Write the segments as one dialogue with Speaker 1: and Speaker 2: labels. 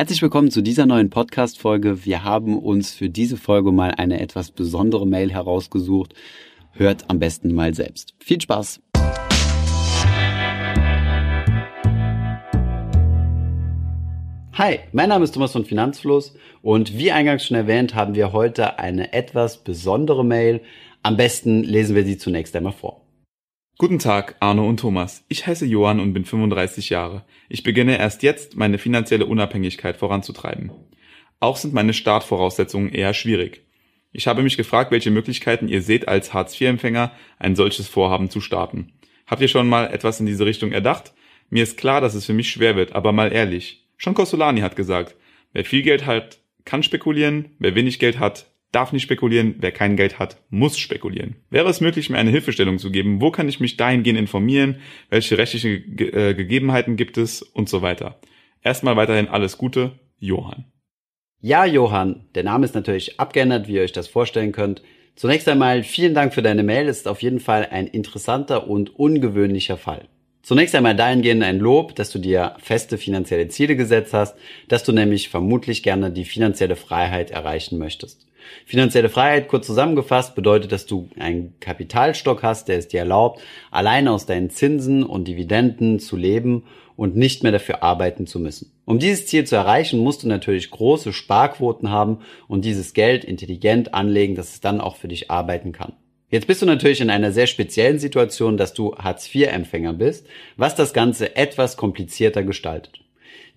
Speaker 1: Herzlich willkommen zu dieser neuen Podcast-Folge. Wir haben uns für diese Folge mal eine etwas besondere Mail herausgesucht. Hört am besten mal selbst. Viel Spaß! Hi, mein Name ist Thomas von Finanzfluss und wie eingangs schon erwähnt, haben wir heute eine etwas besondere Mail. Am besten lesen wir sie zunächst einmal vor.
Speaker 2: Guten Tag, Arno und Thomas. Ich heiße Johann und bin 35 Jahre. Ich beginne erst jetzt, meine finanzielle Unabhängigkeit voranzutreiben. Auch sind meine Startvoraussetzungen eher schwierig. Ich habe mich gefragt, welche Möglichkeiten ihr seht, als Hartz-IV-Empfänger ein solches Vorhaben zu starten. Habt ihr schon mal etwas in diese Richtung erdacht? Mir ist klar, dass es für mich schwer wird, aber mal ehrlich. Schon Cosolani hat gesagt, wer viel Geld hat, kann spekulieren, wer wenig Geld hat, darf nicht spekulieren, wer kein Geld hat, muss spekulieren. Wäre es möglich, mir eine Hilfestellung zu geben? Wo kann ich mich dahingehend informieren? Welche rechtliche Ge äh, Gegebenheiten gibt es? Und so weiter. Erstmal weiterhin alles Gute, Johann.
Speaker 1: Ja, Johann, der Name ist natürlich abgeändert, wie ihr euch das vorstellen könnt. Zunächst einmal vielen Dank für deine Mail. Ist auf jeden Fall ein interessanter und ungewöhnlicher Fall. Zunächst einmal dahingehend ein Lob, dass du dir feste finanzielle Ziele gesetzt hast, dass du nämlich vermutlich gerne die finanzielle Freiheit erreichen möchtest. Finanzielle Freiheit, kurz zusammengefasst, bedeutet, dass du einen Kapitalstock hast, der es dir erlaubt, allein aus deinen Zinsen und Dividenden zu leben und nicht mehr dafür arbeiten zu müssen. Um dieses Ziel zu erreichen, musst du natürlich große Sparquoten haben und dieses Geld intelligent anlegen, dass es dann auch für dich arbeiten kann. Jetzt bist du natürlich in einer sehr speziellen Situation, dass du Hartz-IV-Empfänger bist, was das Ganze etwas komplizierter gestaltet.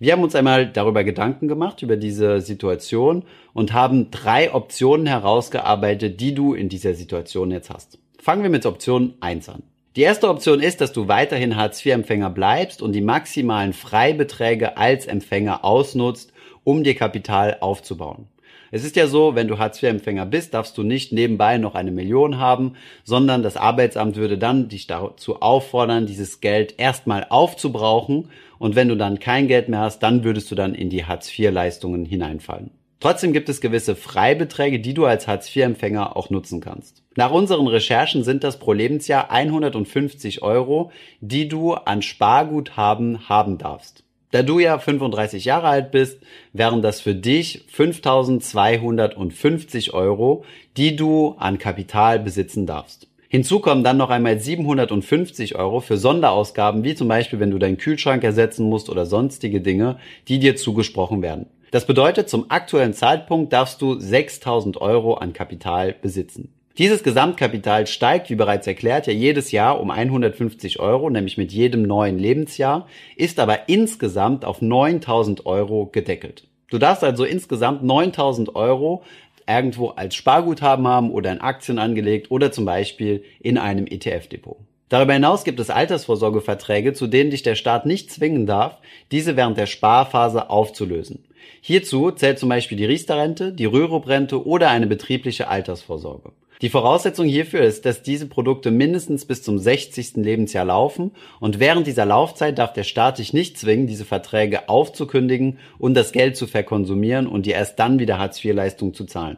Speaker 1: Wir haben uns einmal darüber Gedanken gemacht, über diese Situation und haben drei Optionen herausgearbeitet, die du in dieser Situation jetzt hast. Fangen wir mit Option 1 an. Die erste Option ist, dass du weiterhin Hartz-IV-Empfänger bleibst und die maximalen Freibeträge als Empfänger ausnutzt, um dir Kapital aufzubauen. Es ist ja so, wenn du Hartz-IV-Empfänger bist, darfst du nicht nebenbei noch eine Million haben, sondern das Arbeitsamt würde dann dich dazu auffordern, dieses Geld erstmal aufzubrauchen und wenn du dann kein Geld mehr hast, dann würdest du dann in die Hartz-IV-Leistungen hineinfallen. Trotzdem gibt es gewisse Freibeträge, die du als Hartz-IV-Empfänger auch nutzen kannst. Nach unseren Recherchen sind das pro Lebensjahr 150 Euro, die du an Sparguthaben haben darfst. Da du ja 35 Jahre alt bist, wären das für dich 5250 Euro, die du an Kapital besitzen darfst. Hinzu kommen dann noch einmal 750 Euro für Sonderausgaben, wie zum Beispiel, wenn du deinen Kühlschrank ersetzen musst oder sonstige Dinge, die dir zugesprochen werden. Das bedeutet, zum aktuellen Zeitpunkt darfst du 6000 Euro an Kapital besitzen. Dieses Gesamtkapital steigt, wie bereits erklärt, ja jedes Jahr um 150 Euro, nämlich mit jedem neuen Lebensjahr, ist aber insgesamt auf 9000 Euro gedeckelt. Du darfst also insgesamt 9000 Euro irgendwo als Sparguthaben haben oder in Aktien angelegt oder zum Beispiel in einem ETF-Depot. Darüber hinaus gibt es Altersvorsorgeverträge, zu denen dich der Staat nicht zwingen darf, diese während der Sparphase aufzulösen. Hierzu zählt zum Beispiel die Riester-Rente, die Rürup-Rente oder eine betriebliche Altersvorsorge. Die Voraussetzung hierfür ist, dass diese Produkte mindestens bis zum 60. Lebensjahr laufen und während dieser Laufzeit darf der Staat dich nicht zwingen, diese Verträge aufzukündigen und das Geld zu verkonsumieren und dir erst dann wieder Hartz-IV-Leistung zu zahlen.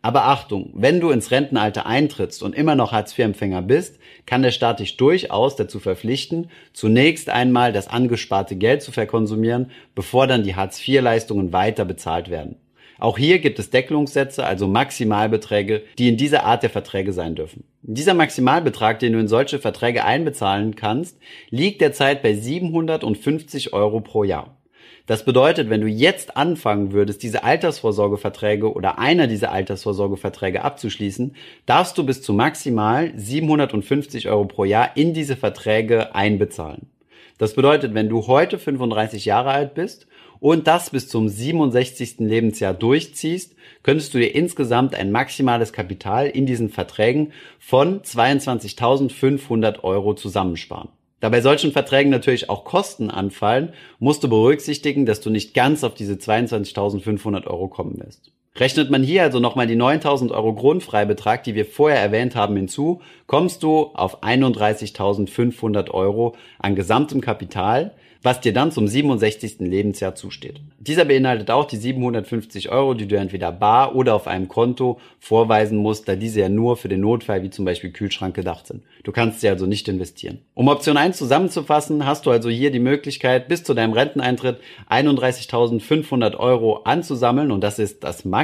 Speaker 1: Aber Achtung, wenn du ins Rentenalter eintrittst und immer noch Hartz-IV-Empfänger bist, kann der Staat dich durchaus dazu verpflichten, zunächst einmal das angesparte Geld zu verkonsumieren, bevor dann die Hartz-IV-Leistungen weiter bezahlt werden. Auch hier gibt es Deckelungssätze, also Maximalbeträge, die in dieser Art der Verträge sein dürfen. Dieser Maximalbetrag, den du in solche Verträge einbezahlen kannst, liegt derzeit bei 750 Euro pro Jahr. Das bedeutet, wenn du jetzt anfangen würdest, diese Altersvorsorgeverträge oder einer dieser Altersvorsorgeverträge abzuschließen, darfst du bis zu maximal 750 Euro pro Jahr in diese Verträge einbezahlen. Das bedeutet, wenn du heute 35 Jahre alt bist und das bis zum 67. Lebensjahr durchziehst, könntest du dir insgesamt ein maximales Kapital in diesen Verträgen von 22.500 Euro zusammensparen. Da bei solchen Verträgen natürlich auch Kosten anfallen, musst du berücksichtigen, dass du nicht ganz auf diese 22.500 Euro kommen wirst. Rechnet man hier also nochmal die 9.000 Euro Grundfreibetrag, die wir vorher erwähnt haben, hinzu, kommst du auf 31.500 Euro an gesamtem Kapital, was dir dann zum 67. Lebensjahr zusteht. Dieser beinhaltet auch die 750 Euro, die du entweder bar oder auf einem Konto vorweisen musst, da diese ja nur für den Notfall wie zum Beispiel Kühlschrank gedacht sind. Du kannst sie also nicht investieren. Um Option 1 zusammenzufassen, hast du also hier die Möglichkeit, bis zu deinem Renteneintritt 31.500 Euro anzusammeln und das ist das Maximum,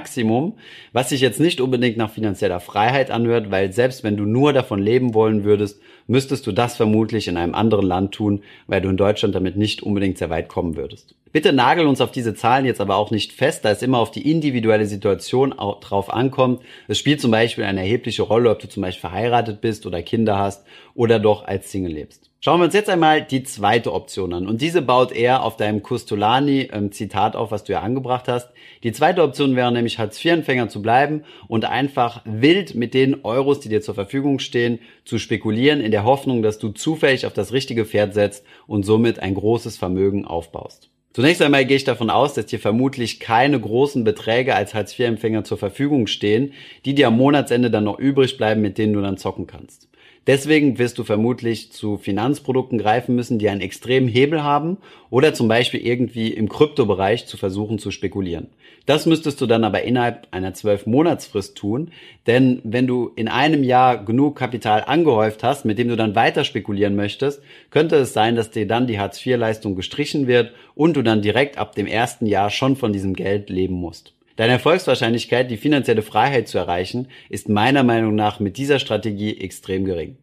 Speaker 1: was sich jetzt nicht unbedingt nach finanzieller Freiheit anhört, weil selbst wenn du nur davon leben wollen würdest, müsstest du das vermutlich in einem anderen Land tun, weil du in Deutschland damit nicht unbedingt sehr weit kommen würdest. Bitte nagel uns auf diese Zahlen jetzt aber auch nicht fest, da es immer auf die individuelle Situation auch drauf ankommt. Es spielt zum Beispiel eine erhebliche Rolle, ob du zum Beispiel verheiratet bist oder Kinder hast oder doch als Single lebst. Schauen wir uns jetzt einmal die zweite Option an. Und diese baut eher auf deinem Custolani-Zitat ähm, auf, was du ja angebracht hast. Die zweite Option wäre nämlich Hartz-IV-Empfänger zu bleiben und einfach wild mit den Euros, die dir zur Verfügung stehen, zu spekulieren, in der Hoffnung, dass du zufällig auf das richtige Pferd setzt und somit ein großes Vermögen aufbaust. Zunächst einmal gehe ich davon aus, dass dir vermutlich keine großen Beträge als Hartz-IV-Empfänger zur Verfügung stehen, die dir am Monatsende dann noch übrig bleiben, mit denen du dann zocken kannst. Deswegen wirst du vermutlich zu Finanzprodukten greifen müssen, die einen extremen Hebel haben oder zum Beispiel irgendwie im Kryptobereich zu versuchen zu spekulieren. Das müsstest du dann aber innerhalb einer zwölf Monatsfrist tun, denn wenn du in einem Jahr genug Kapital angehäuft hast, mit dem du dann weiter spekulieren möchtest, könnte es sein, dass dir dann die Hartz-IV-Leistung gestrichen wird und du dann direkt ab dem ersten Jahr schon von diesem Geld leben musst. Deine Erfolgswahrscheinlichkeit, die finanzielle Freiheit zu erreichen, ist meiner Meinung nach mit dieser Strategie extrem gering.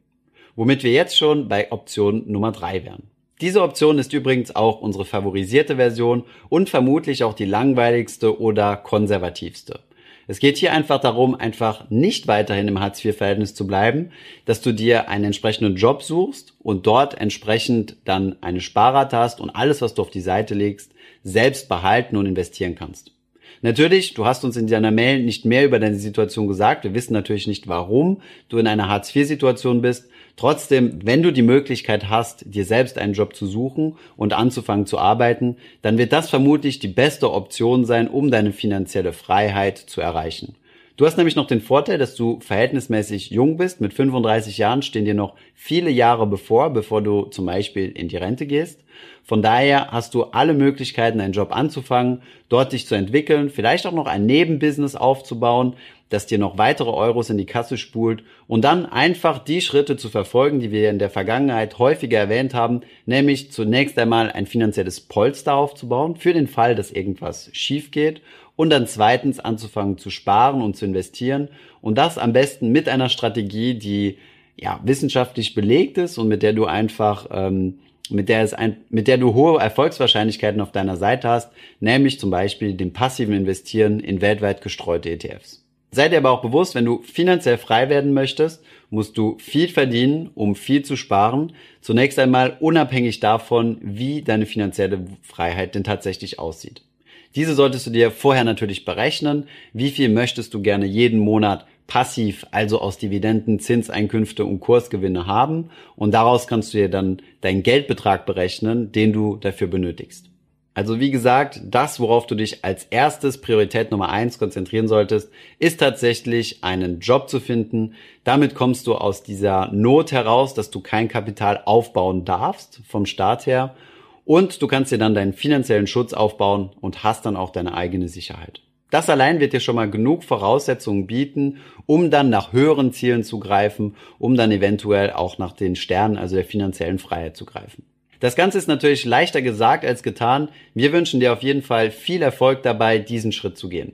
Speaker 1: Womit wir jetzt schon bei Option Nummer drei wären. Diese Option ist übrigens auch unsere favorisierte Version und vermutlich auch die langweiligste oder konservativste. Es geht hier einfach darum, einfach nicht weiterhin im Hartz-IV-Verhältnis zu bleiben, dass du dir einen entsprechenden Job suchst und dort entsprechend dann eine Sparrate hast und alles, was du auf die Seite legst, selbst behalten und investieren kannst. Natürlich, du hast uns in deiner Mail nicht mehr über deine Situation gesagt. Wir wissen natürlich nicht, warum du in einer Hartz-IV-Situation bist. Trotzdem, wenn du die Möglichkeit hast, dir selbst einen Job zu suchen und anzufangen zu arbeiten, dann wird das vermutlich die beste Option sein, um deine finanzielle Freiheit zu erreichen. Du hast nämlich noch den Vorteil, dass du verhältnismäßig jung bist. Mit 35 Jahren stehen dir noch viele Jahre bevor, bevor du zum Beispiel in die Rente gehst. Von daher hast du alle Möglichkeiten, einen Job anzufangen, dort dich zu entwickeln, vielleicht auch noch ein Nebenbusiness aufzubauen, das dir noch weitere Euros in die Kasse spult und dann einfach die Schritte zu verfolgen, die wir in der Vergangenheit häufiger erwähnt haben, nämlich zunächst einmal ein finanzielles Polster aufzubauen für den Fall, dass irgendwas schief geht und dann zweitens anzufangen zu sparen und zu investieren und das am besten mit einer Strategie, die ja wissenschaftlich belegt ist und mit der du einfach ähm, mit der, es ein, mit der du hohe Erfolgswahrscheinlichkeiten auf deiner Seite hast, nämlich zum Beispiel dem passiven Investieren in weltweit gestreute ETFs. Sei dir aber auch bewusst, wenn du finanziell frei werden möchtest, musst du viel verdienen, um viel zu sparen. Zunächst einmal unabhängig davon, wie deine finanzielle Freiheit denn tatsächlich aussieht. Diese solltest du dir vorher natürlich berechnen. Wie viel möchtest du gerne jeden Monat passiv, also aus Dividenden, Zinseinkünfte und Kursgewinne haben und daraus kannst du dir dann deinen Geldbetrag berechnen, den du dafür benötigst. Also wie gesagt, das, worauf du dich als erstes Priorität Nummer eins konzentrieren solltest, ist tatsächlich einen Job zu finden. Damit kommst du aus dieser Not heraus, dass du kein Kapital aufbauen darfst vom Staat her. Und du kannst dir dann deinen finanziellen Schutz aufbauen und hast dann auch deine eigene Sicherheit. Das allein wird dir schon mal genug Voraussetzungen bieten, um dann nach höheren Zielen zu greifen, um dann eventuell auch nach den Sternen, also der finanziellen Freiheit zu greifen. Das Ganze ist natürlich leichter gesagt als getan. Wir wünschen dir auf jeden Fall viel Erfolg dabei, diesen Schritt zu gehen.